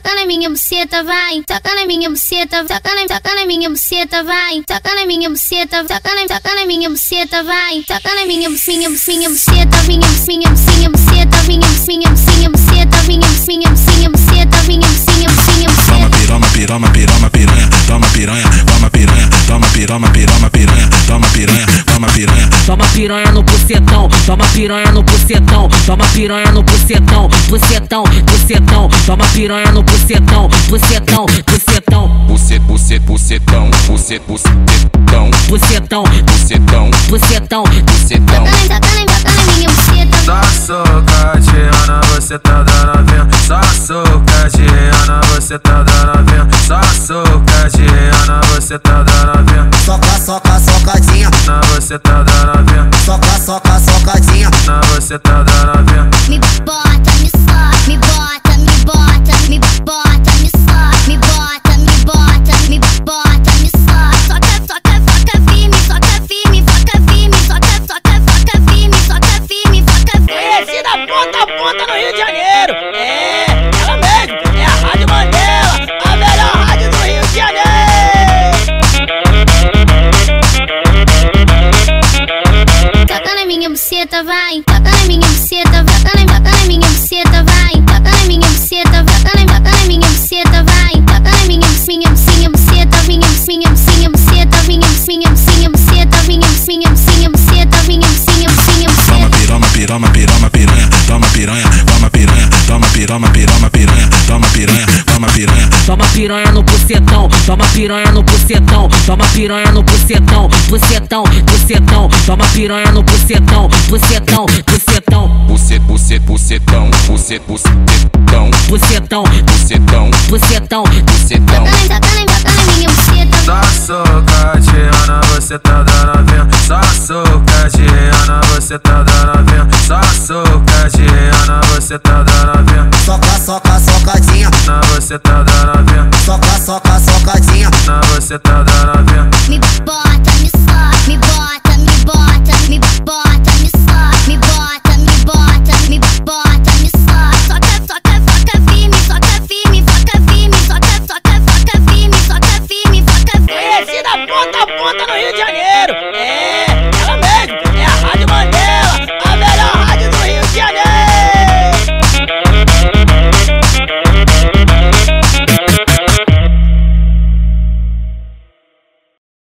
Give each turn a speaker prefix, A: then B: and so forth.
A: toca na minha buceta, vai. Toca na minha buceta, toca na, toca na minha buceta, vai. Toca na minha buceta, toca na, toca na minha buceta, vai. Toca na minha, minha, minha buceta, minha, minha, minha buceta, minha, minha, minha buceta, minha, minha, minha buceta, minha, minha, minha buceta. Toma
B: piroma, piroma, piroma,
C: piranha. Toma piranha no bucetão, toma piranha no bucetão, toma piranha no bucetão, bucetão, bucetão, toma piranha no bucetão, bucetão, bucetão,
D: Bucet, bucet, bucetão, bucet, bucetão,
C: bucetão, bucetão, bucetão, bucetão.
A: Toca na, toca na, toca na minha buceta. Só
E: socadinha, você tá dando a ver. Só socadinha, você tá dando a ver. Só socadinha, você tá dando a ver.
F: Soca, soca, socadinha.
E: Você tá dando a ver.
F: Soca, soca, socadinha.
E: Você tá dando a ver.
G: Me bota, me soca, me bota, me bota, me bota, me soca, me bota, me bota, me bota, me soca. Soca, soca, soca firme, soca firme, foca firme, soca, soca, soca firme, soca firme, foca
D: firme. Conhecida ponta a ponta no Rio de Janeiro. É, é
A: buceta, vai. Na minha buceta, toca na minha buceta, vai. Na minha buceta, toca na minha buceta, vai. Na minha, minha, minha buceta, minha, minha, minha buceta, minha, minha, minha buceta, minha, minha, minha buceta, minha, minha, minha Toma buceta.
B: piroma, piroma, piroma, piranha, toma piranha, toma piranha, toma piroma, piroma, piranha, toma piranha, toma piranha.
C: Toma piranha no bucetão, toma piranha no bucetão, toma piranha no bucetão, bucetão, bucetão, toma piranha no bucetão, bucetão, bucetão,
D: Bucet, bucet, bucetão, bucet, bucetão,
C: bucetão, bucetão, bucetão, bucetão.
A: Toca na, toca na, toca na minha buceta. Só
E: socadinha, você tá dando açúcar de você tá dando avião.
F: Soca, soca, socadinha.
E: Na você tá dando avião.
F: Soca, soca, socadinha.
E: Na você tá dando avião.
G: Me bota, me soca, me bota, me bota, me bota, me soca, me bota, me bota, me bota, me soca.
D: Soca, soca, soca
G: firme, soca firme, soca firme, soca, soca, soca firme, soca firme, soca firme.
D: Conhecida é ponta a ponta no Rio de Janeiro. É.